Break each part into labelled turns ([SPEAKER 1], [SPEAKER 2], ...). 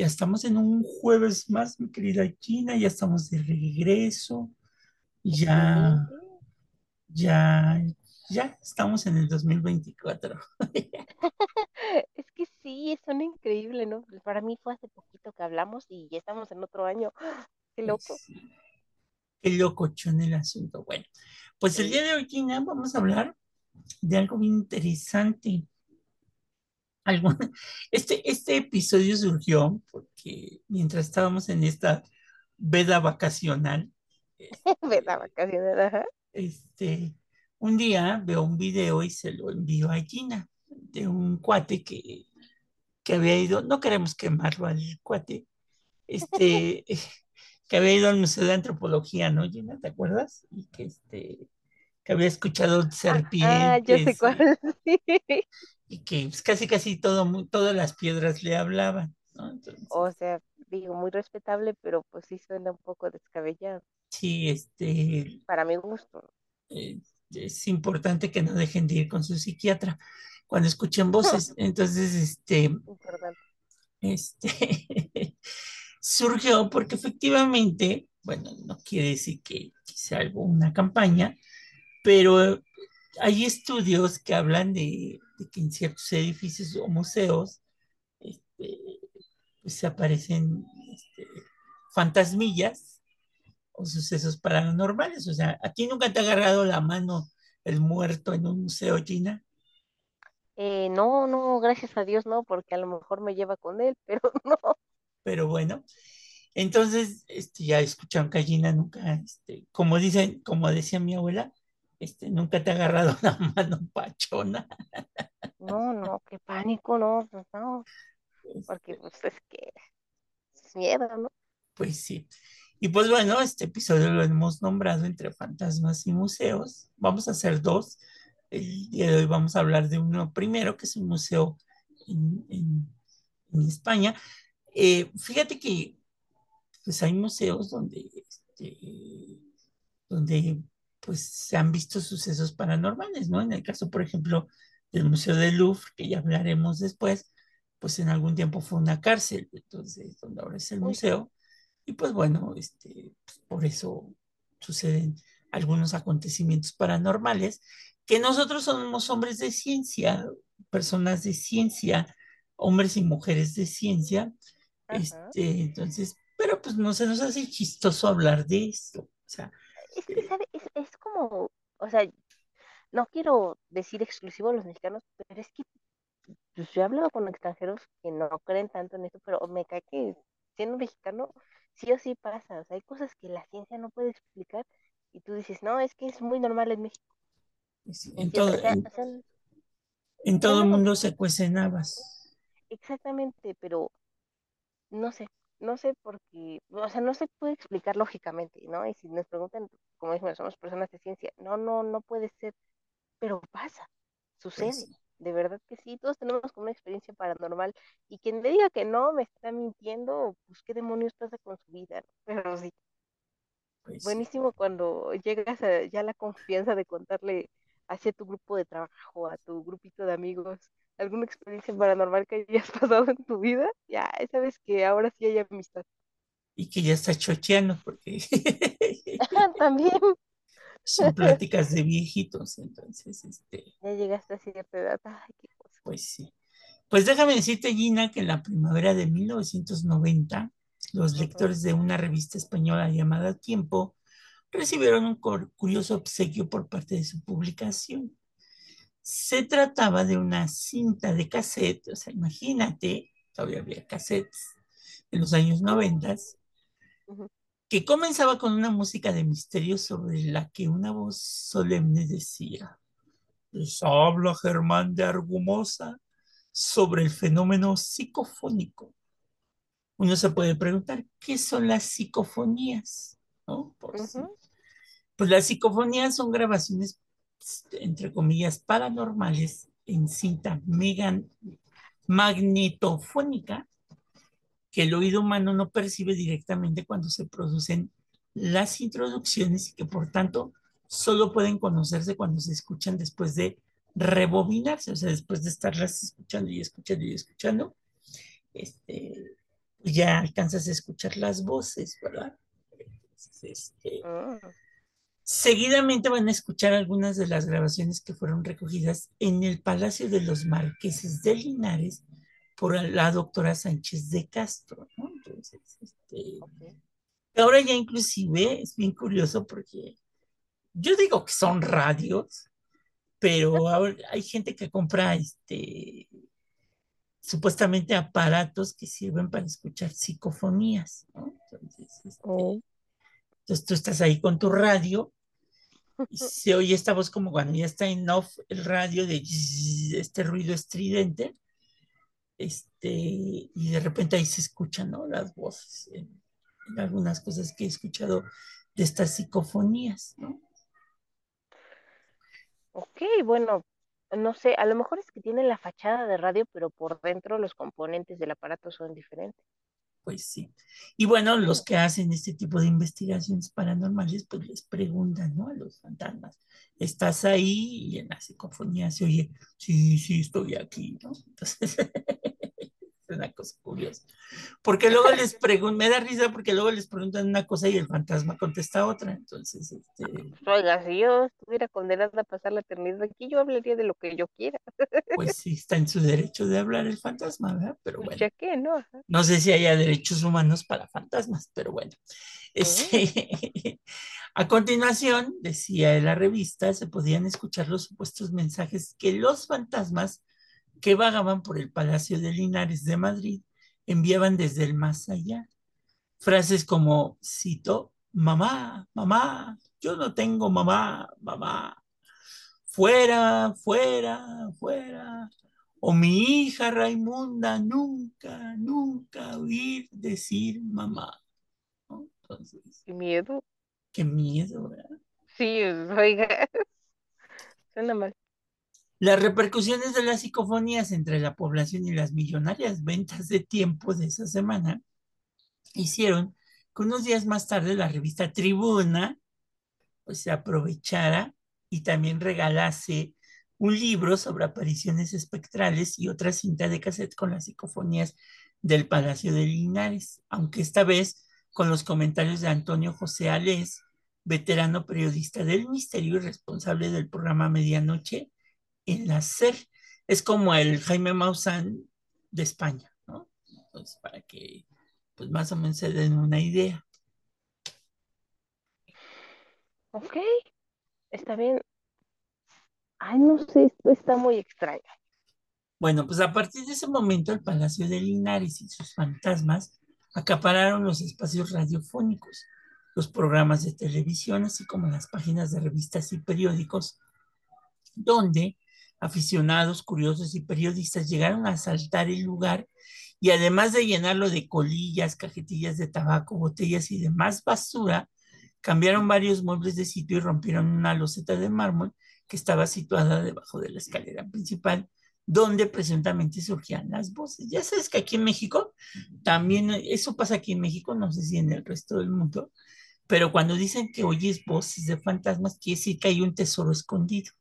[SPEAKER 1] Ya estamos en un jueves más, mi querida Gina, ya estamos de regreso, ya, ya, ya estamos en el 2024.
[SPEAKER 2] Es que sí, son increíble, ¿no? Para mí fue hace poquito que hablamos y ya estamos en otro año. Qué loco.
[SPEAKER 1] Pues, qué locochón el asunto. Bueno, pues el día
[SPEAKER 2] Sí.
[SPEAKER 1] de hoy, Gina, vamos a hablar de algo bien interesante. Este, este episodio surgió porque mientras estábamos en esta veda vacacional, este,
[SPEAKER 2] vacaciones, ajá.
[SPEAKER 1] Este, un día veo un video y se lo envío a Gina de un cuate que, que había ido, no queremos quemarlo al cuate, este, que había ido al Museo de Antropología, ¿no, Gina? ¿Te acuerdas? Y que, este, que había escuchado
[SPEAKER 2] Ah, ah, yo sé
[SPEAKER 1] serpientes
[SPEAKER 2] cuál.
[SPEAKER 1] y,
[SPEAKER 2] Sí.
[SPEAKER 1] Y que pues, casi casi todo, mu- todas las piedras le hablaban, ¿no?
[SPEAKER 2] O sea, digo, muy respetable, pero pues sí suena un poco descabellado.
[SPEAKER 1] sí, este,
[SPEAKER 2] Para mi gusto.
[SPEAKER 1] eh, es importante que no dejen de ir con su psiquiatra cuando escuchen voces. Entonces, este,
[SPEAKER 2] Importante.
[SPEAKER 1] este, surgió porque efectivamente, bueno, no quiere decir que, que sea algo, una campaña, pero hay estudios que hablan de, de que en ciertos edificios o museos este, pues se aparecen este, fantasmillas o sucesos paranormales. O sea, ¿a ti nunca te ha agarrado la mano el muerto en un museo, Gina?
[SPEAKER 2] Eh, no, no, gracias a Dios no, porque a lo mejor me lleva con él, pero no.
[SPEAKER 1] Pero bueno, entonces este, ya escucharon que Gina nunca, este, como dicen, como decía mi abuela, este, nunca te ha agarrado la mano pachona.
[SPEAKER 2] No, no, qué pánico, no, pues no, porque pues es que es miedo, ¿no?
[SPEAKER 1] pues sí. Y pues bueno, este episodio lo hemos nombrado entre fantasmas y museos. Vamos a hacer dos. El día de hoy vamos a hablar de uno primero, que es un museo en, en- en España. Eh, fíjate que pues hay museos donde, este, donde pues se han visto sucesos paranormales, ¿no? En el caso, por ejemplo, del Museo del Louvre, que ya hablaremos después, pues en algún tiempo fue una cárcel, entonces, donde ahora es el museo, y pues bueno, este, pues, por eso suceden algunos acontecimientos paranormales, que nosotros somos hombres de ciencia, personas de ciencia, hombres y mujeres de ciencia,
[SPEAKER 2] ajá.
[SPEAKER 1] este, entonces, pero pues no se nos hace chistoso hablar de esto, o sea,
[SPEAKER 2] Es que, ¿sabe? Es, es como, o sea, no quiero decir exclusivo a los mexicanos, pero es que pues, yo he hablado con extranjeros que no creen tanto en esto, pero me cae que siendo mexicano, sí o sí pasa. O sea, hay cosas que la ciencia no puede explicar y tú dices, no, es que es muy normal en México.
[SPEAKER 1] sí,
[SPEAKER 2] En
[SPEAKER 1] todo,
[SPEAKER 2] sea,
[SPEAKER 1] en, todo el mundo se cuecen habas.
[SPEAKER 2] exactamente, pero no sé, no sé porque, o sea, no se puede explicar lógicamente, ¿no? Y si nos preguntan, como dijimos, somos personas de ciencia, no, no, no puede ser pero pasa,
[SPEAKER 1] Pues
[SPEAKER 2] sucede. De verdad que sí, todos tenemos como una experiencia paranormal y quien me diga que no me está mintiendo, pues qué demonios pasa con su vida, ¿no? Pero sí,
[SPEAKER 1] Pues sí.
[SPEAKER 2] buenísimo cuando llegas a ya la confianza de contarle hacia tu grupo de trabajo, a tu grupito de amigos, alguna experiencia paranormal que hayas pasado en tu vida, ya sabes que ahora sí hay amistad.
[SPEAKER 1] Y que ya está chocheando porque
[SPEAKER 2] También
[SPEAKER 1] son pláticas de viejitos, entonces, este,
[SPEAKER 2] ya llegaste a cierta edad, ay, qué cosa.
[SPEAKER 1] pues sí. Pues déjame decirte, Gina, que en la primavera de 1990, los lectores de una revista española llamada Tiempo recibieron un cur- curioso obsequio por parte de su publicación. Se trataba de una cinta de cassette, o sea, imagínate, todavía había cassettes en los años 90,
[SPEAKER 2] ujú,
[SPEAKER 1] que comenzaba con una música de misterio sobre la que una voz solemne decía, les habla Germán de Argumosa sobre el fenómeno psicofónico. Uno se puede preguntar, ¿qué son las psicofonías? ¿No? Por
[SPEAKER 2] ujú,
[SPEAKER 1] Pues las psicofonías son grabaciones, entre comillas, paranormales en cinta mega magnetofónica que el oído humano no percibe directamente cuando se producen las introducciones y que por tanto solo pueden conocerse cuando se escuchan después de rebobinarse, o sea, después de estarlas escuchando y escuchando y escuchando. este, ya alcanzas a escuchar las voces, ¿verdad? Este,
[SPEAKER 2] Mm,
[SPEAKER 1] seguidamente van a escuchar algunas de las grabaciones que fueron recogidas en el Palacio de los Marqueses de Linares por la doctora Sánchez de Castro, ¿no? Entonces, este, ahora ya inclusive es bien curioso porque yo digo que son radios, pero ahora hay gente que compra este supuestamente aparatos que sirven para escuchar psicofonías, ¿no? Entonces, este,
[SPEAKER 2] Oh,
[SPEAKER 1] entonces tú estás ahí con tu radio se oye esta voz como cuando ya está en off el radio de este ruido estridente, este, y de repente ahí se escuchan, ¿no? Las voces en algunas cosas que he escuchado de estas psicofonías, ¿no?
[SPEAKER 2] ok, bueno, no sé, a lo mejor es que tienen la fachada de radio, pero por dentro los componentes del aparato son diferentes.
[SPEAKER 1] Pues sí. Y bueno, los que hacen este tipo de investigaciones paranormales, pues les preguntan, ¿no? A los fantasmas, ¿estás ahí? Y en la psicofonía se oye, sí, sí, estoy aquí, ¿no? Entonces, es una cosa curiosa. Porque luego les preguntan, me da risa porque luego les preguntan una cosa y el fantasma contesta otra. Entonces, este,
[SPEAKER 2] oiga, si yo estuviera condenada a pasar la eternidad aquí, yo hablaría de lo que yo quiera.
[SPEAKER 1] pues sí, está en su derecho de hablar el fantasma, ¿verdad? Pero bueno.
[SPEAKER 2] ya que, ¿no?
[SPEAKER 1] No sé si haya derechos humanos para fantasmas, pero bueno.
[SPEAKER 2] Mm,
[SPEAKER 1] Este, a continuación, decía en la revista, se podían escuchar los supuestos mensajes que los fantasmas que vagaban por el Palacio de Linares de Madrid enviaban desde el más allá. Frases como, cito, mamá, mamá, yo no tengo mamá, mamá, fuera, fuera, fuera. O mi hija Raimunda nunca, nunca oír decir mamá. ¿no? Entonces,
[SPEAKER 2] qué miedo.
[SPEAKER 1] qué miedo, ¿verdad?
[SPEAKER 2] Sí, oiga, suena mal.
[SPEAKER 1] Las repercusiones de las psicofonías entre la población y las millonarias ventas de tiempo de esa semana hicieron que unos días más tarde la revista Tribuna pues, se aprovechara y también regalase un libro sobre apariciones espectrales y otra cinta de cassette con las psicofonías del Palacio de Linares, aunque esta vez con los comentarios de Antonio José Alés, veterano periodista del misterio y responsable del programa Medianoche en la SER. Es como el Jaime Maussan de España, ¿no? Entonces, para que pues más o menos se den una idea.
[SPEAKER 2] Ok, está bien. Ay, no sé, esto está muy extraño.
[SPEAKER 1] Bueno, pues a partir de ese momento el Palacio de Linares y sus fantasmas acapararon los espacios radiofónicos, los programas de televisión, así como las páginas de revistas y periódicos, donde aficionados, curiosos y periodistas llegaron a asaltar el lugar y además de llenarlo de colillas, cajetillas de tabaco, botellas y demás basura, cambiaron varios muebles de sitio y rompieron una loseta de mármol que estaba situada debajo de la escalera principal, donde presuntamente surgían las voces. Ya sabes que aquí en México también, eso pasa aquí en México, no sé si en el resto del mundo, pero cuando dicen que oyes voces de fantasmas, quiere decir que hay un tesoro escondido.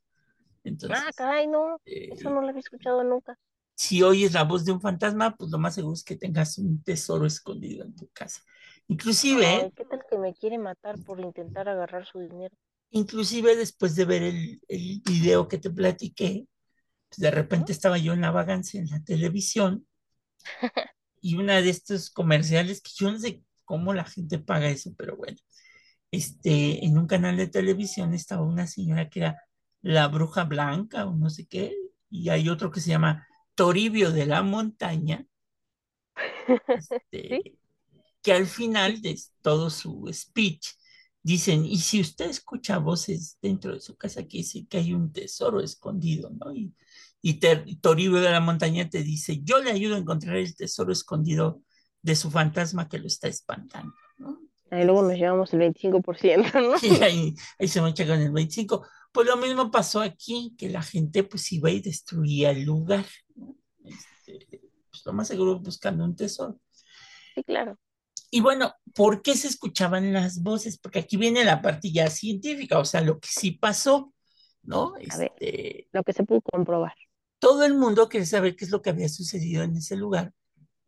[SPEAKER 1] Entonces,
[SPEAKER 2] Ah, caray, no, eso
[SPEAKER 1] eh,
[SPEAKER 2] no lo había escuchado nunca.
[SPEAKER 1] si oyes la voz de un fantasma, pues lo más seguro es que tengas un tesoro escondido en tu casa. Inclusive,
[SPEAKER 2] Ay, ¿qué tal que me quiere matar por intentar agarrar su dinero?
[SPEAKER 1] inclusive después de ver el, el video que te platiqué, pues de repente estaba yo en la vagancia en la televisión y una de estos comerciales que yo no sé cómo la gente paga eso, pero bueno, este, en un canal de televisión estaba una señora que era la bruja blanca o no sé qué, y hay otro que se llama Toribio de la Montaña,
[SPEAKER 2] ¿Sí?
[SPEAKER 1] este, que al final de todo su speech dicen, y si usted escucha voces dentro de su casa, quiere decir que hay un tesoro escondido, ¿no? Y, y Toribio de la Montaña te dice, yo le ayudo a encontrar el tesoro escondido de su fantasma que lo está espantando, ¿no?
[SPEAKER 2] Ahí luego nos llevamos el 25%, ¿no?
[SPEAKER 1] Y ahí, ahí se mancha con el 25. Pues lo mismo pasó aquí, que la gente pues iba y destruía el lugar, ¿no? Este, pues lo más seguro buscando un tesoro.
[SPEAKER 2] Sí, claro.
[SPEAKER 1] Y bueno, ¿por qué se escuchaban las voces? Porque aquí viene la parte ya científica, o sea, lo que sí pasó, ¿no?
[SPEAKER 2] A ver,
[SPEAKER 1] Este,
[SPEAKER 2] lo que se pudo comprobar.
[SPEAKER 1] todo el mundo quiere saber qué es lo que había sucedido en ese lugar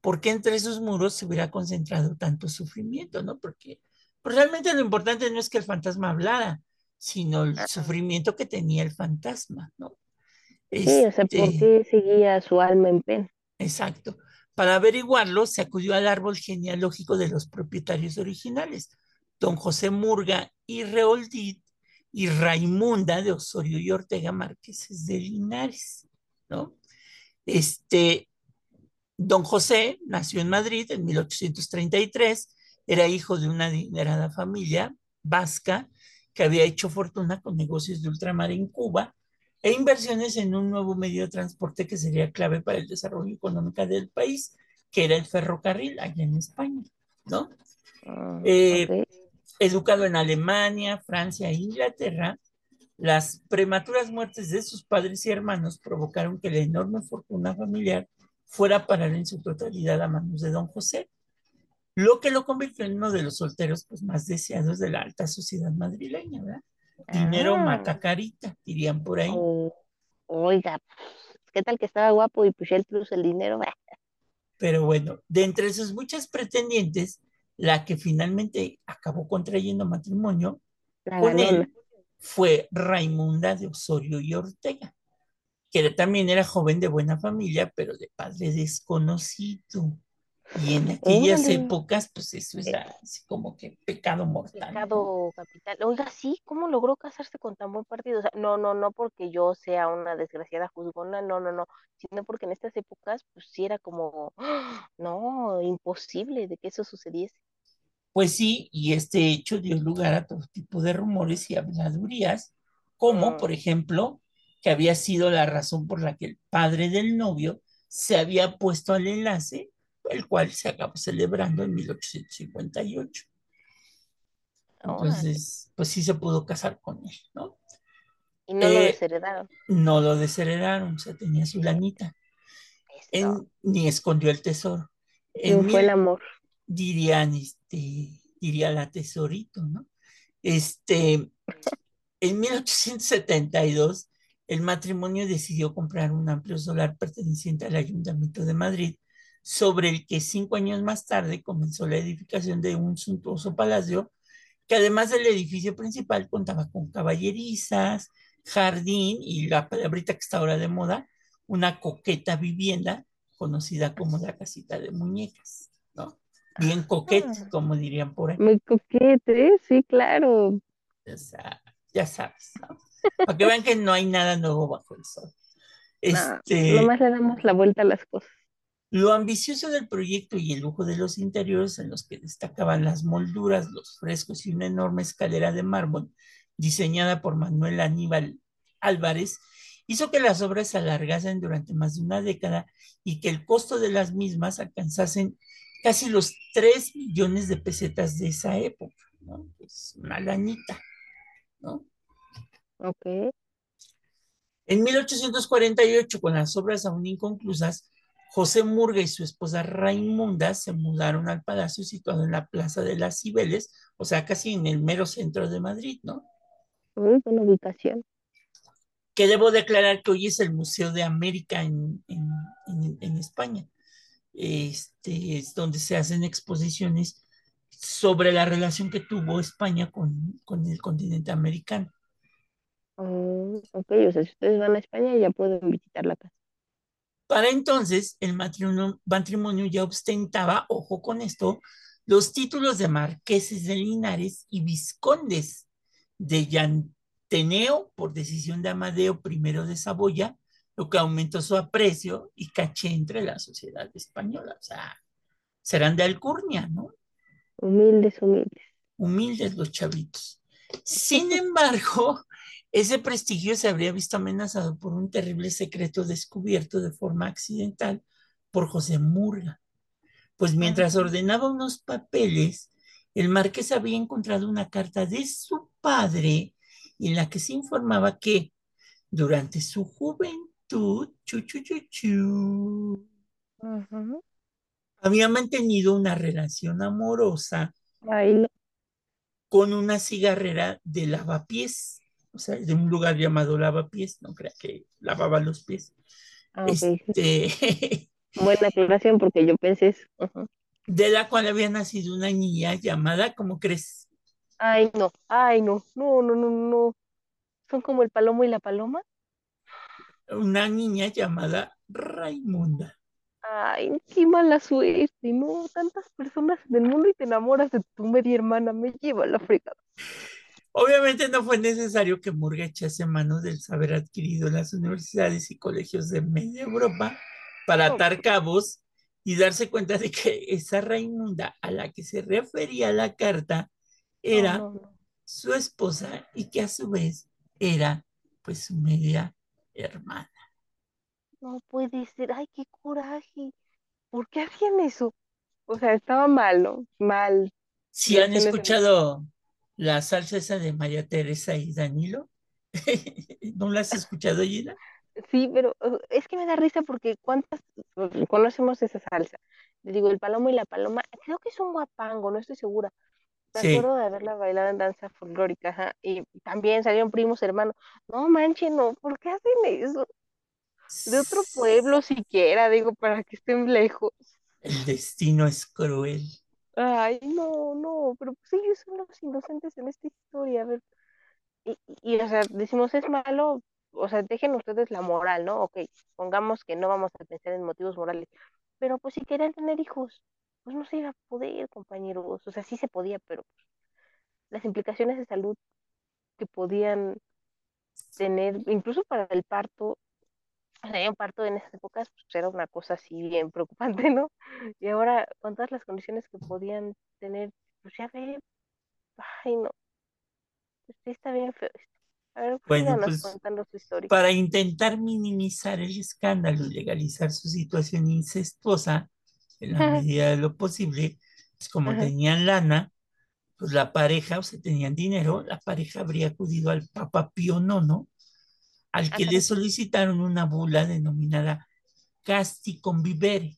[SPEAKER 1] por qué entre esos muros se hubiera concentrado tanto sufrimiento, ¿no? Porque pues realmente lo importante no es que el fantasma hablara, sino el sufrimiento que tenía el fantasma, ¿no?
[SPEAKER 2] Sí, o sea, ¿por
[SPEAKER 1] Este,
[SPEAKER 2] qué seguía su alma en pena?
[SPEAKER 1] exacto. Para averiguarlo, se acudió al árbol genealógico de los propietarios originales, don José Murga y Reoldit y Raimunda de Osorio y Ortega Márqueses de Linares, ¿no? Este, don José nació en Madrid en 1833, era hijo de una adinerada familia vasca que había hecho fortuna con negocios de ultramar en Cuba e inversiones en un nuevo medio de transporte que sería clave para el desarrollo económico del país, que era el ferrocarril allá en España, ¿no?
[SPEAKER 2] Mm,
[SPEAKER 1] Eh, educado en Alemania, Francia e Inglaterra, las prematuras muertes de sus padres y hermanos provocaron que la enorme fortuna familiar fuera a parar en su totalidad a manos de don José, lo que lo convirtió en uno de los solteros pues, más deseados de la alta sociedad madrileña, ¿verdad? Dinero
[SPEAKER 2] Ah,
[SPEAKER 1] macacarita, dirían por ahí.
[SPEAKER 2] o- oiga, ¿qué tal que estaba guapo y pues él puso el dinero?
[SPEAKER 1] Pero bueno, de entre sus muchas pretendientes, la que finalmente acabó contrayendo matrimonio
[SPEAKER 2] La
[SPEAKER 1] con
[SPEAKER 2] ganona.
[SPEAKER 1] él fue Raimunda de Osorio y Ortega, que también era joven de buena familia, pero de padre desconocido. Y en aquellas
[SPEAKER 2] Órale.
[SPEAKER 1] épocas, pues eso era así como que pecado mortal.
[SPEAKER 2] Pecado capital. Oiga, sí, ¿cómo logró casarse con tan buen partido? O sea, no, no, no porque yo sea una desgraciada juzgona, no, no, no, sino porque en estas épocas, pues sí era como, ¡ah! no, imposible de que eso sucediese.
[SPEAKER 1] Pues sí, y este hecho dio lugar a todo tipo de rumores y habladurías, como
[SPEAKER 2] Mm,
[SPEAKER 1] por ejemplo, que había sido la razón por la que el padre del novio se había puesto al enlace, el cual se acabó celebrando en 1858.
[SPEAKER 2] órale.
[SPEAKER 1] Entonces, pues sí se pudo casar con él, ¿no?
[SPEAKER 2] Y no lo
[SPEAKER 1] Eh,
[SPEAKER 2] desheredaron.
[SPEAKER 1] no lo desheredaron, o sea, tenía su lanita. En- ni escondió el tesoro. En
[SPEAKER 2] Triunfó el amor.
[SPEAKER 1] dirían, este, diría la tesorito, ¿no? Este, en 1872, el matrimonio decidió comprar un amplio solar perteneciente al Ayuntamiento de Madrid, sobre el que cinco años más tarde comenzó la edificación de un suntuoso palacio, que además del edificio principal contaba con caballerizas, jardín y la palabrita que está ahora de moda, una coqueta vivienda conocida como la casita de muñecas, ¿no? Bien coquete,
[SPEAKER 2] Ah,
[SPEAKER 1] como dirían por ahí.
[SPEAKER 2] muy coquete, ¿eh? sí, claro.
[SPEAKER 1] O sea, ya sabes, ¿no? Para que vean que no hay nada nuevo bajo el sol.
[SPEAKER 2] No,
[SPEAKER 1] Este,
[SPEAKER 2] nomás le damos la vuelta a las cosas.
[SPEAKER 1] Lo ambicioso del proyecto y el lujo de los interiores en los que destacaban las molduras, los frescos y una enorme escalera de mármol diseñada por Manuel Aníbal Álvarez, hizo que las obras se alargasen durante más de una década y que el costo de las mismas alcanzasen casi los 3 millones de pesetas de esa época, ¿no? Es una lanita, ¿no?
[SPEAKER 2] Ok.
[SPEAKER 1] En 1848, con las obras aún inconclusas, José Murga y su esposa Raimunda se mudaron al palacio situado en la Plaza de las Cibeles, o sea, casi en el mero centro de Madrid, ¿no?
[SPEAKER 2] Muy buena ubicación.
[SPEAKER 1] Que debo declarar que hoy es el Museo de América en, en, en, en España. Este es donde se hacen exposiciones sobre la relación que tuvo España con, con el continente americano.
[SPEAKER 2] Oh, ok, o sea, si ustedes van a España ya pueden visitar la casa.
[SPEAKER 1] Para entonces, el matrimonio, matrimonio ya ostentaba, ojo con esto, los títulos de marqueses de Linares y vizcondes de Llanteneo por decisión de Amadeo I de Saboya, lo que aumentó su aprecio y caché entre la sociedad española. O sea, serán de alcurnia, ¿no?
[SPEAKER 2] Humildes, humildes.
[SPEAKER 1] Humildes los chavitos. Sin embargo, ese prestigio se habría visto amenazado por un terrible secreto descubierto de forma accidental por José Murga. Pues mientras ordenaba unos papeles, el marqués había encontrado una carta de su padre en la que se informaba que durante su juventud, chu, chu, chu, chu,
[SPEAKER 2] Ujú.
[SPEAKER 1] había mantenido una relación amorosa
[SPEAKER 2] Ay,
[SPEAKER 1] con una cigarrera de lavapiés, o sea, de un lugar llamado lavapiés, no crea que lavaba los pies.
[SPEAKER 2] Ah, ok.
[SPEAKER 1] Este,
[SPEAKER 2] Buena aclaración porque yo pensé eso.
[SPEAKER 1] De la cual había nacido una niña llamada, ¿cómo crees?
[SPEAKER 2] Ay, no, ay, no, no, no, no, no. Son como el palomo y la paloma.
[SPEAKER 1] Una niña llamada Raimunda.
[SPEAKER 2] Ay, qué mala suerte, no, tantas personas en el mundo y te enamoras de tu media hermana, me lleva la fregada.
[SPEAKER 1] Obviamente no fue necesario que Murga echase manos del saber adquirido en las universidades y colegios de media Europa para atar cabos y darse cuenta de que esa Raimunda a la que se refería la carta era
[SPEAKER 2] no, no.
[SPEAKER 1] su esposa y que a su vez era pues su media hermana.
[SPEAKER 2] No puede ser, ay, qué coraje. ¿Por qué hacían eso? O sea, estaba mal, ¿no? Mal.
[SPEAKER 1] Si han escuchado la salsa esa de María Teresa y Danilo, ¿no la has escuchado, Gina?
[SPEAKER 2] Sí, pero es que me da risa porque ¿cuántas conocemos esa salsa? Le digo, el palomo y la paloma, creo que es un guapango, no estoy segura. Me
[SPEAKER 1] Sí.
[SPEAKER 2] acuerdo de haberla bailado en danza folclórica, ajá, y también salieron primos hermanos. No manchen, no, ¿por qué hacen eso? De otro pueblo siquiera, digo, para que estén lejos.
[SPEAKER 1] El destino es cruel.
[SPEAKER 2] Ay, no, no, pero pues ellos son los inocentes en esta historia, a ver. Y, y, o sea, decimos es malo, o sea, dejen ustedes la moral, ¿no? Ok, pongamos que no vamos a pensar en motivos morales, pero pues si querían tener hijos, pues no se iba a poder, compañeros, o sea, sí se podía, pero las implicaciones de salud que podían tener, incluso para el parto, un parto en esas épocas, pues era una cosa así bien preocupante, ¿no? Y ahora, con todas las condiciones que podían tener, pues ya ve, ay, no, pues sí está bien feo esto. A ver,
[SPEAKER 1] Bueno, pues
[SPEAKER 2] contando su historia.
[SPEAKER 1] para intentar minimizar el escándalo y legalizar su situación incestuosa en la medida de lo posible, pues como
[SPEAKER 2] Ajá,
[SPEAKER 1] tenían lana, pues la pareja, o sea, tenían dinero, la pareja habría acudido al Papa Pío IX, al que le solicitaron una bula denominada Casti Convivere,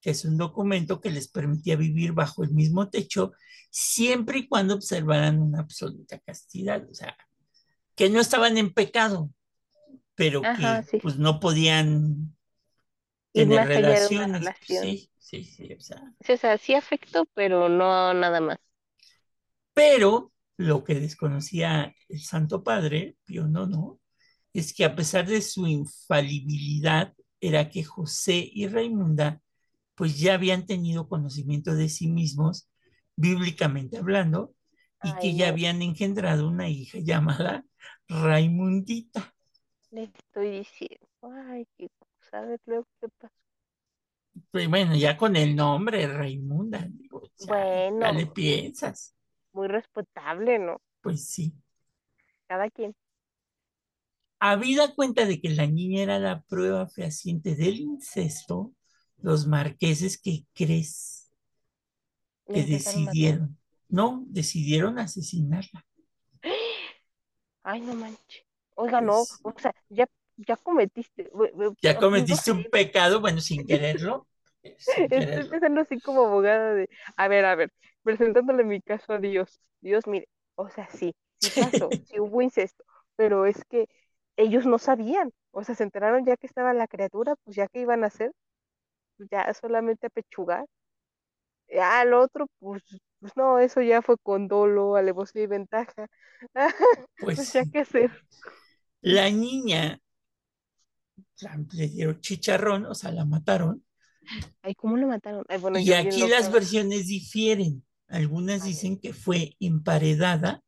[SPEAKER 1] que es un documento que les permitía vivir bajo el mismo techo siempre y cuando observaran una absoluta castidad, o sea, que no estaban en pecado, pero
[SPEAKER 2] Ajá,
[SPEAKER 1] que
[SPEAKER 2] sí,
[SPEAKER 1] pues no podían tener relaciones,
[SPEAKER 2] relación.
[SPEAKER 1] sí, sí, sí, o sea,
[SPEAKER 2] Sí, o sea, sí afecto, pero no nada más.
[SPEAKER 1] pero lo que desconocía el Santo Padre, Pío IX, es que a pesar de su infalibilidad, era que José y Raimunda pues ya habían tenido conocimiento de sí mismos, bíblicamente hablando, y
[SPEAKER 2] Ay,
[SPEAKER 1] que ya
[SPEAKER 2] no,
[SPEAKER 1] habían engendrado una hija llamada Raimundita.
[SPEAKER 2] le estoy diciendo. Ay, qué ver, luego, ¿qué pasó?
[SPEAKER 1] Pues bueno, ya con el nombre Raimunda, digo, ya, ya le
[SPEAKER 2] Bueno,
[SPEAKER 1] piensas.
[SPEAKER 2] muy respetable, ¿no?
[SPEAKER 1] Pues sí.
[SPEAKER 2] Cada quien.
[SPEAKER 1] Habida cuenta de que la niña era la prueba fehaciente del incesto, los marqueses, ¿qué crees? Que decidieron, no, decidieron asesinarla.
[SPEAKER 2] Ay, no manches. Oiga, no, o sea, ya, ya cometiste.
[SPEAKER 1] ya cometiste un pecado, bueno, sin quererlo, sin
[SPEAKER 2] estoy pensando así como abogada de, a ver, a ver, presentándole mi caso a Dios. Dios, mire, o sea, sí, sí pasó, sí hubo incesto, pero es que ellos no sabían, o sea, se enteraron ya que estaba la criatura, pues ya que iban a hacer, pues ya solamente apechugar. Ya al otro, pues, pues no, eso ya fue con dolo, alevosía y ventaja.
[SPEAKER 1] Pues
[SPEAKER 2] Pues ya qué hacer.
[SPEAKER 1] La niña la- le dieron chicharrón, o sea, la mataron.
[SPEAKER 2] Ay, ¿cómo lo mataron? Ay, bueno,
[SPEAKER 1] Y aquí las versiones difieren. Algunas
[SPEAKER 2] A
[SPEAKER 1] dicen que fue emparedada,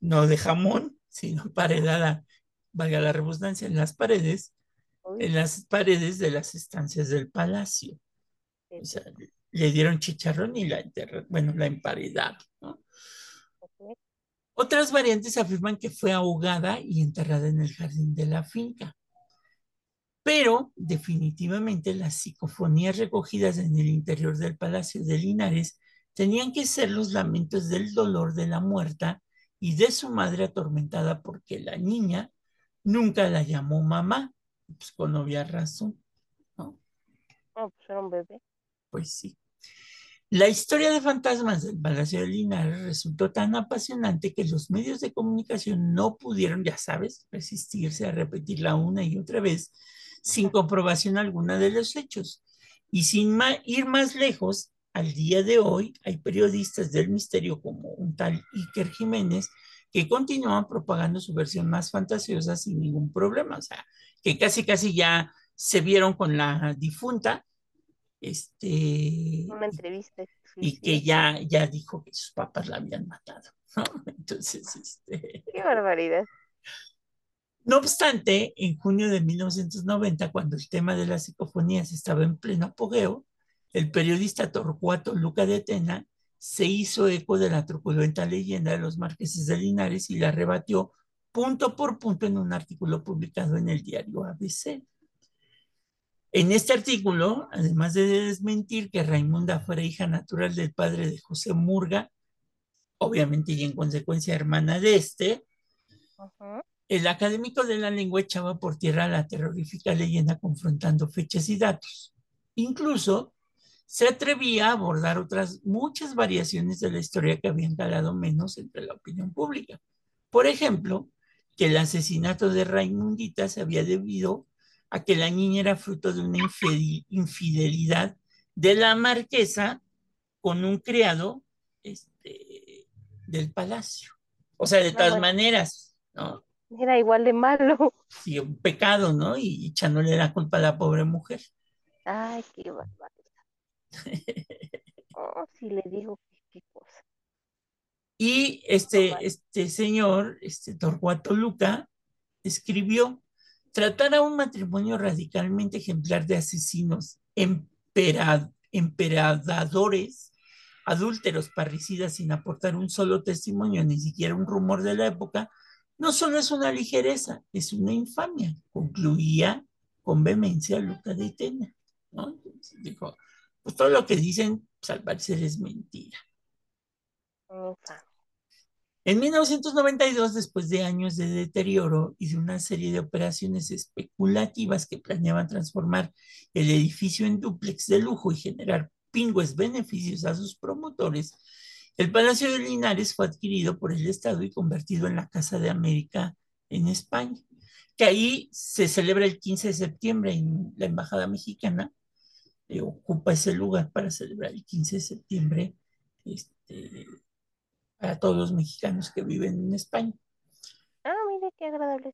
[SPEAKER 1] no de jamón, sino emparedada, valga la redundancia, en las paredes, en las paredes de las estancias del palacio. O sea, le dieron chicharrón y la bueno, la emparedaron, ¿no? Otras variantes afirman que fue ahogada y enterrada en el jardín de la finca. Pero definitivamente las psicofonías recogidas en el interior del Palacio de Linares tenían que ser los lamentos del dolor de la muerta y de su madre atormentada porque la niña nunca la llamó mamá, pues con obvia razón, ¿no?
[SPEAKER 2] No, pues era un bebé.
[SPEAKER 1] Pues sí. La historia de fantasmas del Palacio de Linares resultó tan apasionante que los medios de comunicación no pudieron, ya sabes, resistirse a repetirla una y otra vez, sin comprobación alguna de los hechos. Y sin ir más lejos, al día de hoy hay periodistas del misterio como un tal Iker Jiménez que continúan propagando su versión más fantasiosa sin ningún problema. O sea, que casi, casi ya se vieron con la difunta. Este,
[SPEAKER 2] Una entrevista.
[SPEAKER 1] Y que ya, ya dijo que sus papás la habían matado. Entonces, este...
[SPEAKER 2] Qué barbaridad.
[SPEAKER 1] No obstante, en junio de 1990, cuando el tema de las psicofonías estaba en pleno apogeo, el periodista Torcuato Luca de Tena se hizo eco de la truculenta leyenda de los marqueses de Linares y la rebatió punto por punto en un artículo publicado en el diario ABC. En este artículo, además de desmentir que Raimunda fuera hija natural del padre de José Murga, obviamente y en consecuencia hermana de este, el académico de la lengua echaba por tierra la terrorífica leyenda confrontando fechas y datos. Incluso se atrevía a abordar otras muchas variaciones de la historia que habían calado menos entre la opinión pública. Por ejemplo, que el asesinato de Raimundita se había debido a que la niña era fruto de una infidelidad de la marquesa con un criado este, del palacio. O sea, de todas maneras, ¿no?
[SPEAKER 2] Era igual de malo.
[SPEAKER 1] Sí, un pecado, ¿no? Y echándole la culpa a la pobre mujer.
[SPEAKER 2] Ay, qué barbaridad. oh, sí le digo qué cosa.
[SPEAKER 1] Y este, este señor, este Torcuato Luca, escribió, tratar a un matrimonio radicalmente ejemplar de asesinos, emperadores, adúlteros, parricidas, sin aportar un solo testimonio, ni siquiera un rumor de la época, no solo es una ligereza, es una infamia, concluía con vehemencia Luca de Tena. ¿no? dijo, pues todo lo que dicen, pues, al parecer es mentira. En 1992, después de años de deterioro y de una serie de operaciones especulativas que planeaban transformar el edificio en dúplex de lujo y generar pingües beneficios a sus promotores, el Palacio de Linares fue adquirido por el Estado y convertido en la Casa de América en España, que ahí se celebra el 15 de septiembre en la Embajada Mexicana, eh, ocupa ese lugar para celebrar el 15 de septiembre este, para todos los mexicanos que viven en España.
[SPEAKER 2] Ah, mire qué agradable.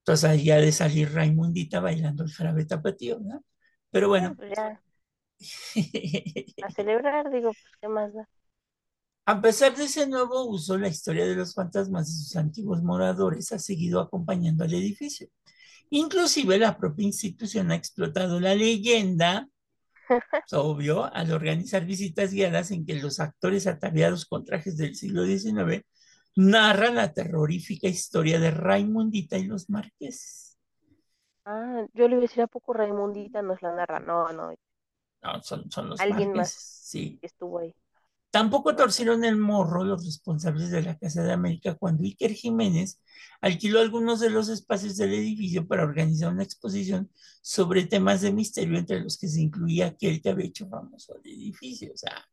[SPEAKER 1] Entonces allá de salir Raimundita bailando el jarabe tapatío, ¿no? Pero bueno. Pues
[SPEAKER 2] A celebrar, digo, pues qué más da.
[SPEAKER 1] A pesar de ese nuevo uso, la historia de los fantasmas y sus antiguos moradores ha seguido acompañando al edificio. Inclusive la propia institución ha explotado la leyenda, obvio, al organizar visitas guiadas en que los actores ataviados con trajes del siglo XIX narran la terrorífica historia de Raimundita y los marqueses.
[SPEAKER 2] Ah, yo le iba a decir a poco Raimundita nos la narra, no, no.
[SPEAKER 1] No, son, son los
[SPEAKER 2] Alguien
[SPEAKER 1] marqueses,
[SPEAKER 2] más
[SPEAKER 1] sí.
[SPEAKER 2] que estuvo ahí.
[SPEAKER 1] Tampoco torcieron el morro los responsables de la Casa de América cuando Iker Jiménez alquiló algunos de los espacios del edificio para organizar una exposición sobre temas de misterio entre los que se incluía aquel que había hecho famoso el edificio. O sea,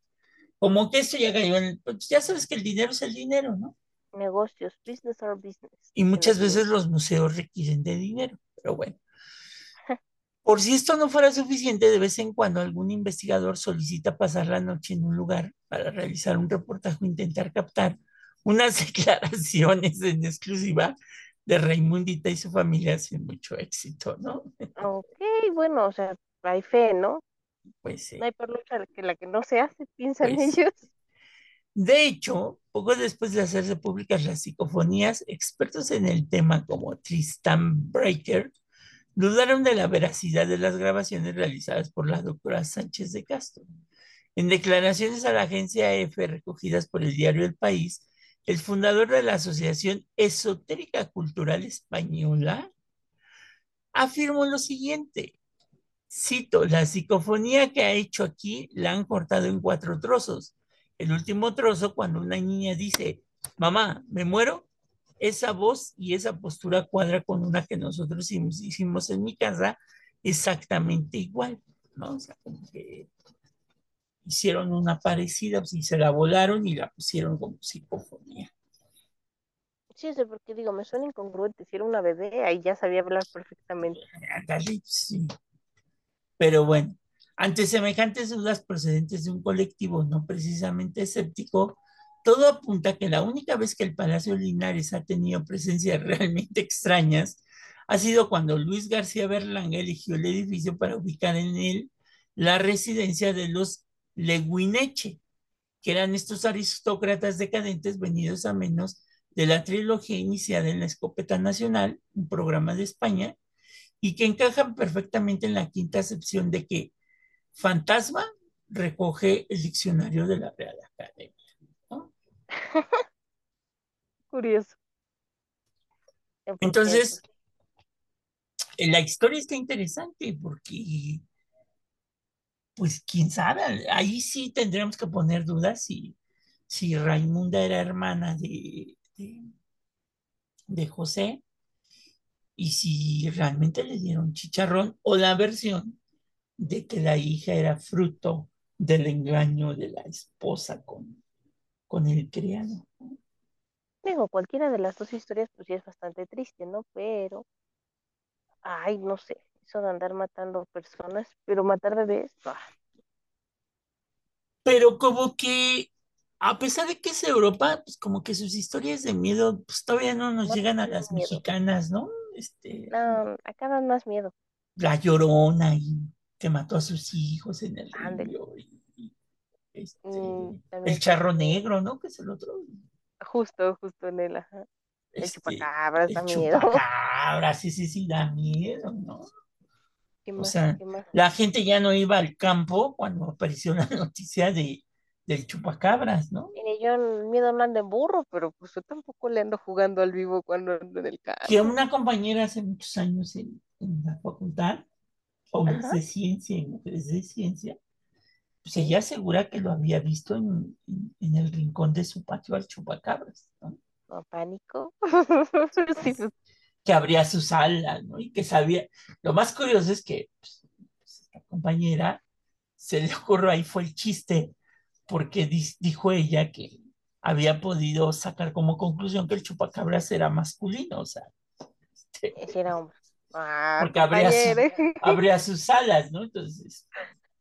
[SPEAKER 1] como que esto ya cayó en el... Pues ya sabes que el dinero es el dinero, ¿no?
[SPEAKER 2] Negocios, business or business.
[SPEAKER 1] Y muchas veces los museos requieren de dinero, pero bueno. Por si esto no fuera suficiente, de vez en cuando algún investigador solicita pasar la noche en un lugar para realizar un reportaje o intentar captar unas declaraciones en exclusiva de Raimundita y su familia sin mucho éxito, ¿no?
[SPEAKER 2] Ok, bueno, o sea, hay fe, ¿no?
[SPEAKER 1] Pues sí.
[SPEAKER 2] No hay por lucha que la que no se hace, piensan pues ellos.
[SPEAKER 1] De hecho, poco después de hacerse públicas las psicofonías, expertos en el tema como Tristan Breaker dudaron de la veracidad de las grabaciones realizadas por la doctora Sánchez de Castro. En declaraciones a la agencia EFE recogidas por el diario El País, el fundador de la Asociación Esotérica Cultural Española afirmó lo siguiente. Cito, la psicofonía que ha hecho aquí la han cortado en cuatro trozos. El último trozo, cuando una niña dice, mamá, me muero, esa voz y esa postura cuadra con una que nosotros hicimos, en mi casa exactamente igual, ¿no? O sea, como que hicieron una parecida, pues, y se la volaron y la pusieron como psicofonía.
[SPEAKER 2] Sí, sé porque digo, me suena incongruente. Si era una bebé, ahí ya sabía hablar perfectamente.
[SPEAKER 1] Sí. Pero bueno, ante semejantes dudas procedentes de un colectivo no precisamente escéptico, todo apunta a que la única vez que el Palacio Linares ha tenido presencias realmente extrañas ha sido cuando Luis García Berlanga eligió el edificio para ubicar en él la residencia de los Leguineche, que eran estos aristócratas decadentes venidos a menos de la trilogía iniciada en la Escopeta Nacional, un programa de España, y que encajan perfectamente en la quinta acepción de que fantasma recoge el diccionario de la Real Academia.
[SPEAKER 2] Curioso.
[SPEAKER 1] Entonces, la historia está interesante porque, pues, quién sabe, ahí sí tendríamos que poner dudas si, si Raimunda era hermana de, de, de José y si realmente le dieron chicharrón o la versión de que la hija era fruto del engaño de la esposa con, con el criado.
[SPEAKER 2] Digo, cualquiera de las dos historias pues sí es bastante triste, ¿no? Pero, ay, no sé, eso de andar matando personas, pero matar bebés, bah,
[SPEAKER 1] Pero como que, a pesar de que es Europa, pues como que sus historias de miedo, pues todavía no nos
[SPEAKER 2] no
[SPEAKER 1] llegan a las
[SPEAKER 2] miedo.
[SPEAKER 1] mexicanas, ¿no? Este,
[SPEAKER 2] No, acá dan más miedo.
[SPEAKER 1] la Llorona y que mató a sus hijos en el río y,
[SPEAKER 2] Mm,
[SPEAKER 1] este,
[SPEAKER 2] también
[SPEAKER 1] el charro negro, ¿no? Que es el otro,
[SPEAKER 2] justo, justo en el, ajá. El
[SPEAKER 1] este,
[SPEAKER 2] chupacabras
[SPEAKER 1] el
[SPEAKER 2] da miedo.
[SPEAKER 1] chupacabra, sí, sí, sí, da miedo, ¿no?
[SPEAKER 2] ¿Qué
[SPEAKER 1] O sea, la gente ya no iba al campo cuando apareció la noticia de, del chupacabras, ¿no?
[SPEAKER 2] Mire, yo el miedo no anda en burro, pero pues yo tampoco le ando jugando al vivo cuando ando en el
[SPEAKER 1] Que
[SPEAKER 2] campo.
[SPEAKER 1] una compañera hace muchos años en, en la facultad, hombres
[SPEAKER 2] Ajá,
[SPEAKER 1] de ciencia y mujeres de ciencia, pues ella asegura que lo había visto en, en, en el rincón de su patio al chupacabras, ¿no?
[SPEAKER 2] No, pánico. Sí, pues,
[SPEAKER 1] que abría sus alas, ¿no? Y que sabía. Lo más curioso es que pues, esta compañera se le ocurrió, ahí fue el chiste, porque di- dijo ella que había podido sacar como conclusión que el chupacabras era masculino, o sea, este,
[SPEAKER 2] era hombre. Ah,
[SPEAKER 1] porque abría, su, abría sus alas, ¿no? Entonces,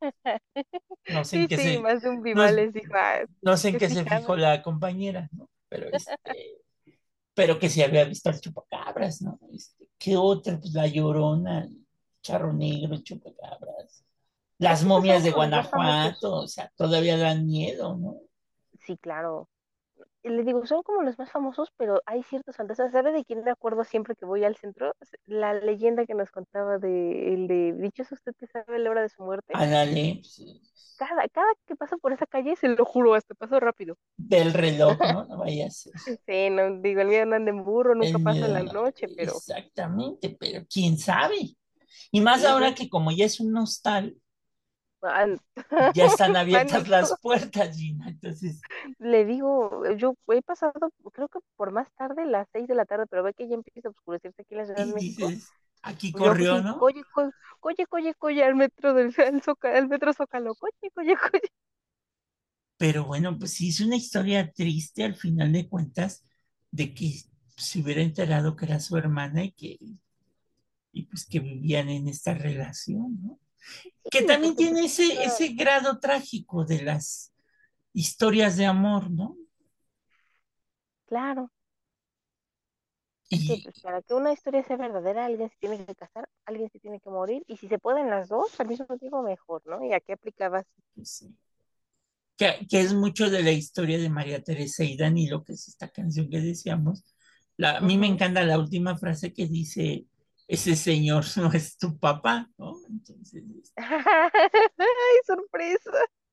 [SPEAKER 1] no sé en
[SPEAKER 2] Y
[SPEAKER 1] qué
[SPEAKER 2] sí,
[SPEAKER 1] se,
[SPEAKER 2] más de un
[SPEAKER 1] no,
[SPEAKER 2] viva les dijo, ah,
[SPEAKER 1] no sé en
[SPEAKER 2] qué
[SPEAKER 1] se fijó la compañera, ¿no? Pero este, pero que sí había visto al chupacabras, ¿no? Este, ¿Qué otra? Pues la Llorona, el Charro Negro, el chupacabras, las momias de. Guanajuato, o sea, todavía dan miedo, ¿no?
[SPEAKER 2] Sí, claro. Le digo, son como los más famosos, pero hay ciertos fantasmas. ¿Sabe de quién me acuerdo siempre que voy al centro? La leyenda que nos contaba de el de dichoso usted que sabe la hora de su muerte.
[SPEAKER 1] Ándale, pues,
[SPEAKER 2] Cada, cada que paso por esa calle, se lo juro, hasta paso rápido.
[SPEAKER 1] del reloj, ¿no? No vaya a ser.
[SPEAKER 2] Sí, no, digo, el mío no anda en burro, nunca pasa en
[SPEAKER 1] miedo,
[SPEAKER 2] la
[SPEAKER 1] no,
[SPEAKER 2] noche, pero
[SPEAKER 1] exactamente, pero quién sabe. Y más
[SPEAKER 2] sí,
[SPEAKER 1] ahora
[SPEAKER 2] sí.
[SPEAKER 1] que como ya es un hostal,
[SPEAKER 2] Ah,
[SPEAKER 1] ya están abiertas las puertas, Gina. Entonces,
[SPEAKER 2] Le digo, yo he pasado, creo que por más tarde, las seis de la tarde, pero ve que ya empieza a oscurecerse aquí en la Ciudad de México.
[SPEAKER 1] dices, aquí
[SPEAKER 2] Yo
[SPEAKER 1] corrió,
[SPEAKER 2] sí,
[SPEAKER 1] ¿no?
[SPEAKER 2] coye, coye, coye, coye, al metro del al Zócalo, al metro Zócalo, coye, coye, coye.
[SPEAKER 1] Pero bueno, pues sí, es una historia triste al final de cuentas de que se hubiera enterado que era su hermana y que, y pues que vivían en esta relación, ¿no? Que también tiene ese, ese grado trágico de las historias de amor, ¿no?
[SPEAKER 2] claro, pues, para que una historia sea verdadera, alguien se tiene que casar, alguien se tiene que morir, y si se pueden las dos, al mismo tiempo mejor, ¿no? Y aquí aplicabas,
[SPEAKER 1] pues, que, que es mucho de la historia de María Teresa y Danilo, que es esta canción que decíamos. La, a mí me encanta la última frase que dice, ese señor no es tu papá, ¿no? Entonces,
[SPEAKER 2] ¡Ay, sorpresa!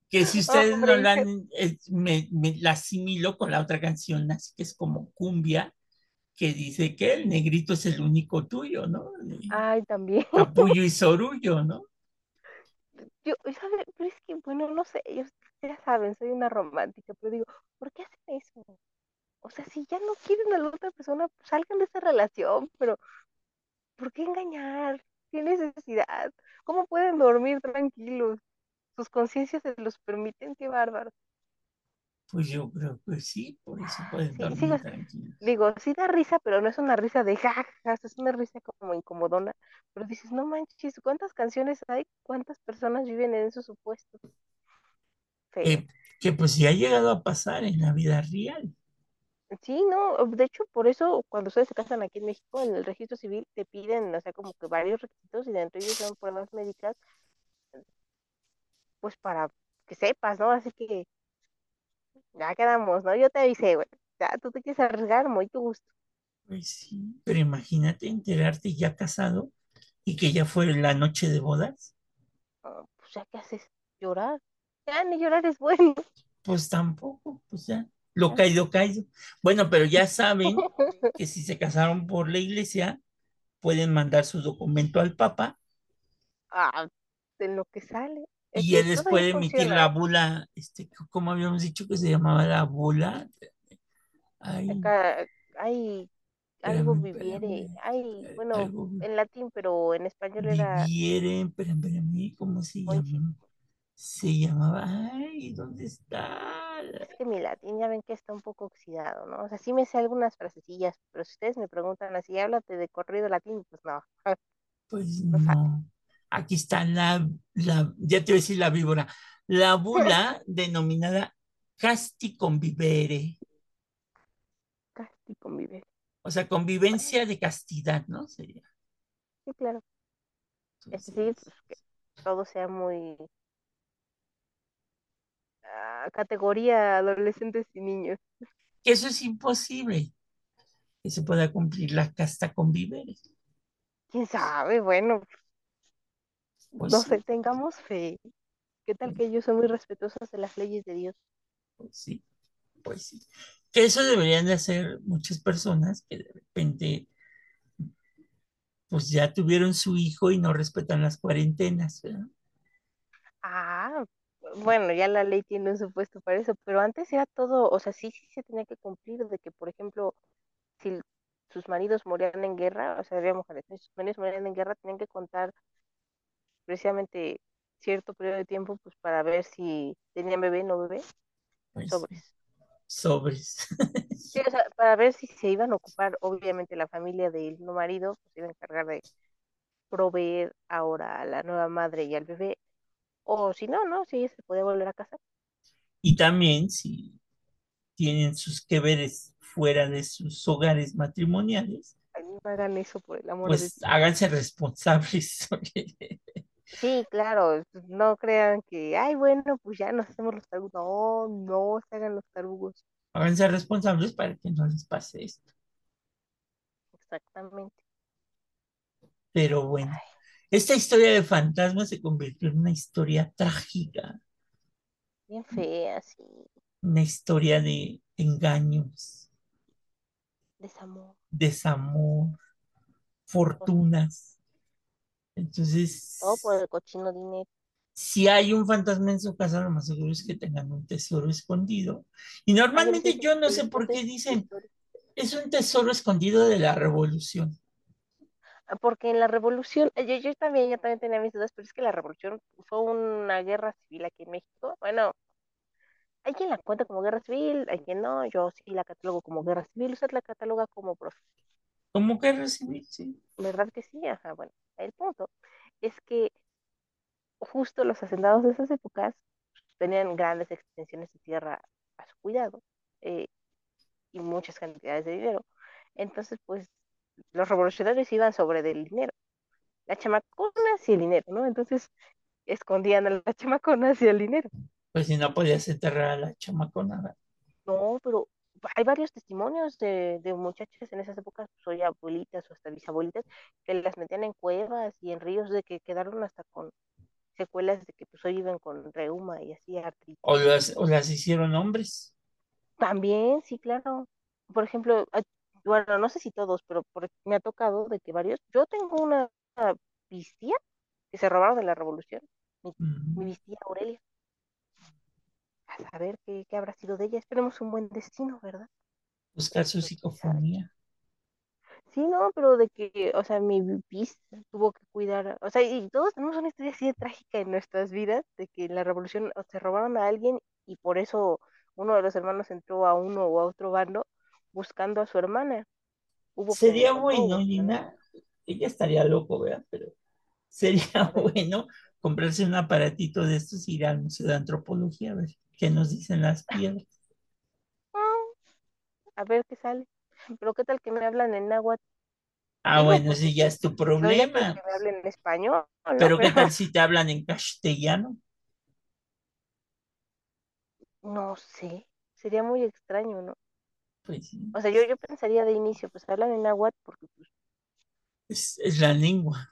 [SPEAKER 1] que si ustedes no la han, me, me la asimilo con la otra canción, así que es como cumbia, que dice que el negrito es el único tuyo, ¿no?
[SPEAKER 2] Ay, también.
[SPEAKER 1] Capullo y Sorullo, ¿no?
[SPEAKER 2] Yo, ¿sabe? Pero es que, bueno, no sé, ellos ya saben, soy una romántica, pero digo, ¿por qué hacen eso? O sea, si ya no quieren a la otra persona, salgan de esa relación, pero ¿por qué engañar? ¿Qué necesidad? ¿Cómo pueden dormir tranquilos? Sus conciencias se los permiten, qué bárbaro.
[SPEAKER 1] Pues yo creo que sí, por eso pueden
[SPEAKER 2] Sí, sí,
[SPEAKER 1] dormir tranquilos.
[SPEAKER 2] digo, sí da risa, pero no es una risa de jajas, es una risa como incomodona. Pero dices, no manches, ¿cuántas canciones hay? ¿Cuántas personas viven en esos supuestos?
[SPEAKER 1] Que pues sí ha llegado a pasar en la vida real.
[SPEAKER 2] Sí, no, de hecho, por eso cuando ustedes se casan aquí en México, en el registro civil te piden, o sea, como que varios requisitos y dentro de ellos son pruebas médicas, pues para que sepas, ¿no? Así que ya quedamos, ¿no? Yo te avisé, güey. Ya tú te quieres arriesgar, muy tu gusto.
[SPEAKER 1] Pues sí, pero imagínate enterarte ya casado y que ya fue la noche de bodas.
[SPEAKER 2] Ah, pues ya qué haces, llorar. Ya ni llorar es bueno.
[SPEAKER 1] Pues tampoco, pues ya, lo caído, caído. Bueno, pero ya saben que si se casaron por la iglesia, pueden mandar su documento al Papa
[SPEAKER 2] Ah, de lo que sale. Es
[SPEAKER 1] y él les puede emitir la bula, este, como habíamos dicho que se llamaba la bula. Ay,
[SPEAKER 2] Acá hay algo viviere,
[SPEAKER 1] espérame, eh,
[SPEAKER 2] bueno,
[SPEAKER 1] algo
[SPEAKER 2] en latín, pero en español era
[SPEAKER 1] viviere, espérame, espérame, ¿cómo se llama? Se llamaba, ay, ¿dónde está?
[SPEAKER 2] Es que mi latín ya ven que está un poco oxidado, ¿no? O sea, sí me sé algunas frasecillas, pero si ustedes me preguntan así, háblate de corrido latín, pues no,
[SPEAKER 1] Pues
[SPEAKER 2] no.
[SPEAKER 1] Aquí está la, la, ya te voy a decir la víbora, la bula denominada casti convivere,
[SPEAKER 2] Casi convive.
[SPEAKER 1] o sea, convivencia de castidad, ¿no? Sería.
[SPEAKER 2] sí, claro. Es decir, pues, que todo sea muy categoría adolescentes y niños.
[SPEAKER 1] eso es imposible, que se pueda cumplir la casta convivere.
[SPEAKER 2] ¿Quién sabe? Bueno,
[SPEAKER 1] Pues
[SPEAKER 2] no sé, tengamos fe. ¿Qué tal que ellos son muy respetuosos de las leyes de Dios?
[SPEAKER 1] pues sí, pues sí. Que eso deberían de hacer muchas personas que de repente, pues ya tuvieron su hijo y no respetan las cuarentenas, ¿verdad?
[SPEAKER 2] Ah, bueno, ya la ley tiene un supuesto para eso, pero antes era todo, o sea, sí, sí se tenía que cumplir de que, por ejemplo, si sus maridos morían en guerra, o sea, había mujeres, si sus maridos morían en guerra, tenían que contar precisamente cierto periodo de tiempo, pues para ver si tenían bebé, no bebé,
[SPEAKER 1] Pues
[SPEAKER 2] sobres.
[SPEAKER 1] sobres.
[SPEAKER 2] Sí, o sea, para ver si se iban a ocupar, obviamente la familia del no marido, pues se iba a encargar de proveer ahora a la nueva madre y al bebé, o si no, no, si ella se podía volver a casar.
[SPEAKER 1] Y también si tienen sus que veres fuera de sus hogares matrimoniales,
[SPEAKER 2] Ay, no hagan eso por el amor
[SPEAKER 1] pues háganse responsables,
[SPEAKER 2] Sí, claro, no crean que, ay, bueno, pues ya nos hacemos los tarugos. No, no se hagan los tarugos.
[SPEAKER 1] háganse responsables para que no les pase esto.
[SPEAKER 2] Exactamente.
[SPEAKER 1] Pero bueno,
[SPEAKER 2] Ay,
[SPEAKER 1] esta historia de fantasmas se convirtió en una historia trágica,
[SPEAKER 2] bien fea, sí.
[SPEAKER 1] una historia de engaños,
[SPEAKER 2] Desamor.
[SPEAKER 1] desamor, fortunas.
[SPEAKER 2] todo por
[SPEAKER 1] Entonces,
[SPEAKER 2] el cochino dinero.
[SPEAKER 1] si hay un fantasma en su casa, lo más seguro es que tengan un tesoro escondido. Y normalmente yo no sé por qué dicen, es un tesoro escondido de la revolución.
[SPEAKER 2] Porque en la revolución, eh, yo, yo también, yo también tenía mis dudas, pero es que la revolución fue una guerra civil aquí en México. Bueno, hay quien la cuenta como guerra civil, hay quien no, yo sí la catalogo como guerra civil, usted la cataloga como profe.
[SPEAKER 1] ¿Cómo que recibir? Sí.
[SPEAKER 2] ¿Verdad que sí? Ajá, bueno, el punto es que justo los hacendados de esas épocas tenían grandes extensiones de tierra a su cuidado eh, y muchas cantidades de dinero. Entonces, pues los revolucionarios iban sobre del dinero, las chamaconas y el dinero, ¿no? Entonces escondían a las chamaconas y el dinero.
[SPEAKER 1] Pues si no podías enterrar a la chamacona.
[SPEAKER 2] No, pero hay varios testimonios de, de muchachas en esas épocas, soy abuelitas o hasta bisabuelitas, que las metían en cuevas y en ríos de que quedaron hasta con secuelas de que pues hoy viven con reuma y así
[SPEAKER 1] O
[SPEAKER 2] artritis.
[SPEAKER 1] las, o las hicieron hombres.
[SPEAKER 2] También, sí, claro. Por ejemplo, bueno, no sé si todos, pero por- me ha tocado de que varios. Yo tengo una, una que se robaron de la revolución, mi, mi bistía Aurelia. A saber qué, qué habrá sido de ella. Esperemos un buen destino, ¿verdad?
[SPEAKER 1] Buscar su
[SPEAKER 2] sabe.
[SPEAKER 1] psicofonía.
[SPEAKER 2] Sí, no, pero de que, o sea, mi bis tuvo que cuidar, o sea, y todos tenemos una historia así de trágica en nuestras vidas, de que en la revolución o se robaron a alguien y por eso uno de los hermanos entró a uno o a otro bando buscando a su hermana. Hubo
[SPEAKER 1] Sería bueno. Gina, ella estaría loco, ¿verdad? Pero sería bueno comprarse un aparatito de estos y ir al Museo de Antropología a ver qué nos dicen las piedras.
[SPEAKER 2] mm, a ver qué sale. Pero qué tal que me hablan en náhuatl.
[SPEAKER 1] Ah,
[SPEAKER 2] Digo,
[SPEAKER 1] bueno,
[SPEAKER 2] pues
[SPEAKER 1] ese ya es tu problema.
[SPEAKER 2] que me hablen en español, ¿no?
[SPEAKER 1] Pero ¿qué tal si te hablan en castellano?
[SPEAKER 2] no sé, sería muy extraño, ¿no?
[SPEAKER 1] Pues sí,
[SPEAKER 2] O sea, yo, yo pensaría de inicio, pues hablan en náhuatl porque, pues,
[SPEAKER 1] es, es la lengua.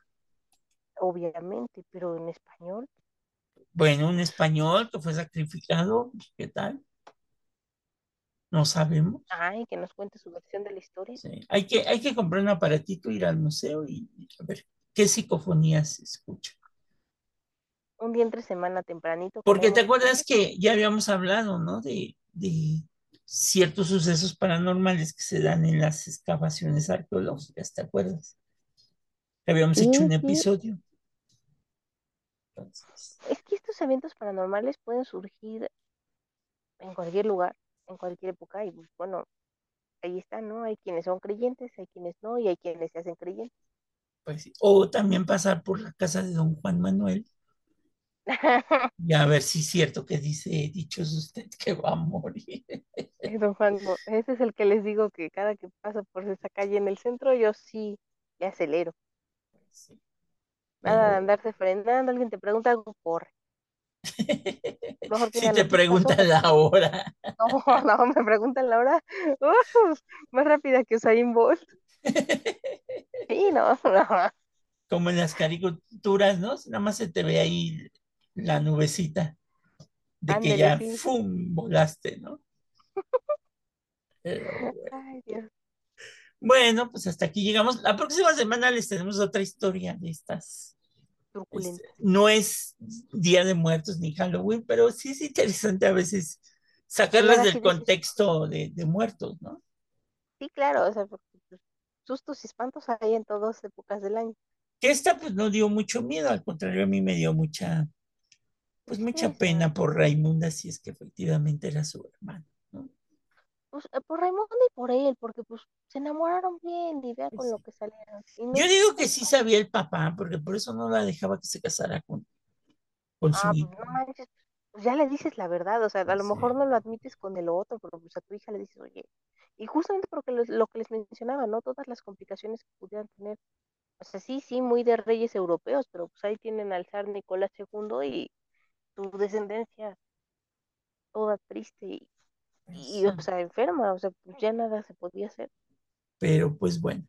[SPEAKER 2] obviamente, pero en español.
[SPEAKER 1] Bueno, un español que fue sacrificado, ¿qué tal? No sabemos.
[SPEAKER 2] Ay, que nos cuente su versión de la historia.
[SPEAKER 1] Sí. Hay que, hay que comprar un aparatito, ir al museo y, y a ver qué psicofonías se escucha.
[SPEAKER 2] Un día entre semana tempranito
[SPEAKER 1] Porque te acuerdas que ya habíamos hablado, ¿no? De, de ciertos sucesos paranormales que se dan en las excavaciones arqueológicas, ¿te acuerdas? Que habíamos hecho
[SPEAKER 2] Sí,
[SPEAKER 1] un
[SPEAKER 2] sí,
[SPEAKER 1] episodio. Entonces,
[SPEAKER 2] es que estos eventos paranormales pueden surgir en cualquier lugar, en cualquier época, y pues, bueno, ahí está, ¿no? Hay quienes son creyentes, hay quienes no, y hay quienes se hacen creyentes.
[SPEAKER 1] pues. O también pasar por la casa de don Juan Manuel y a ver si es cierto que dice, dicho es usted que va a morir.
[SPEAKER 2] Es Don Juan, ese es el que les digo que cada que pasa por esa calle en el centro, yo sí le acelero.
[SPEAKER 1] Sí,
[SPEAKER 2] Nada de andarse frenando, alguien te pregunta algo, corre. Mejor
[SPEAKER 1] si te preguntan la hora.
[SPEAKER 2] no, no, me preguntan la hora, uf, más rápida que Usain Bolt. Sí, no, no,
[SPEAKER 1] como en las caricaturas, ¿no? Nada más se te ve ahí la nubecita de que ya,
[SPEAKER 2] sí.
[SPEAKER 1] ¡fum!, volaste, ¿no? Bueno.
[SPEAKER 2] Ay, Dios,
[SPEAKER 1] Bueno, pues hasta aquí llegamos. La próxima semana les tenemos otra historia de estas. No es Día de Muertos ni Halloween, pero sí es interesante a veces sacarlas del contexto de, de muertos, ¿no?
[SPEAKER 2] sí, claro, o sea, pues, sustos y espantos hay en todas épocas del año.
[SPEAKER 1] Que esta pues no dio mucho miedo, al contrario, a mí me dio mucha, pues mucha pena por Raimunda, si es que efectivamente era su hermano, ¿no?
[SPEAKER 2] Pues por Raimundo y por él, porque pues se enamoraron bien y vea
[SPEAKER 1] Pues
[SPEAKER 2] con lo que salieron. No
[SPEAKER 1] Yo digo que sí sabía el papá, porque por eso no la dejaba que se casara con, con su
[SPEAKER 2] Ah, pues
[SPEAKER 1] hijo.
[SPEAKER 2] no manches, pues ya le dices la verdad, o sea, a lo
[SPEAKER 1] Sí,
[SPEAKER 2] mejor no lo admites con el otro, pero pues a tu hija le dices, oye, y justamente porque los- lo que les mencionaba, ¿no? Todas las complicaciones que pudieran tener, o sea, sí, sí, muy de reyes europeos, pero pues ahí tienen al zar Nicolás II y su descendencia toda triste y,
[SPEAKER 1] pues
[SPEAKER 2] y, o sea, enferma, o sea, pues ya nada se podía hacer.
[SPEAKER 1] Pero pues bueno,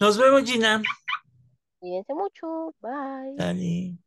[SPEAKER 1] nos vemos Gina.
[SPEAKER 2] Cuídense mucho, bye.
[SPEAKER 1] Dale.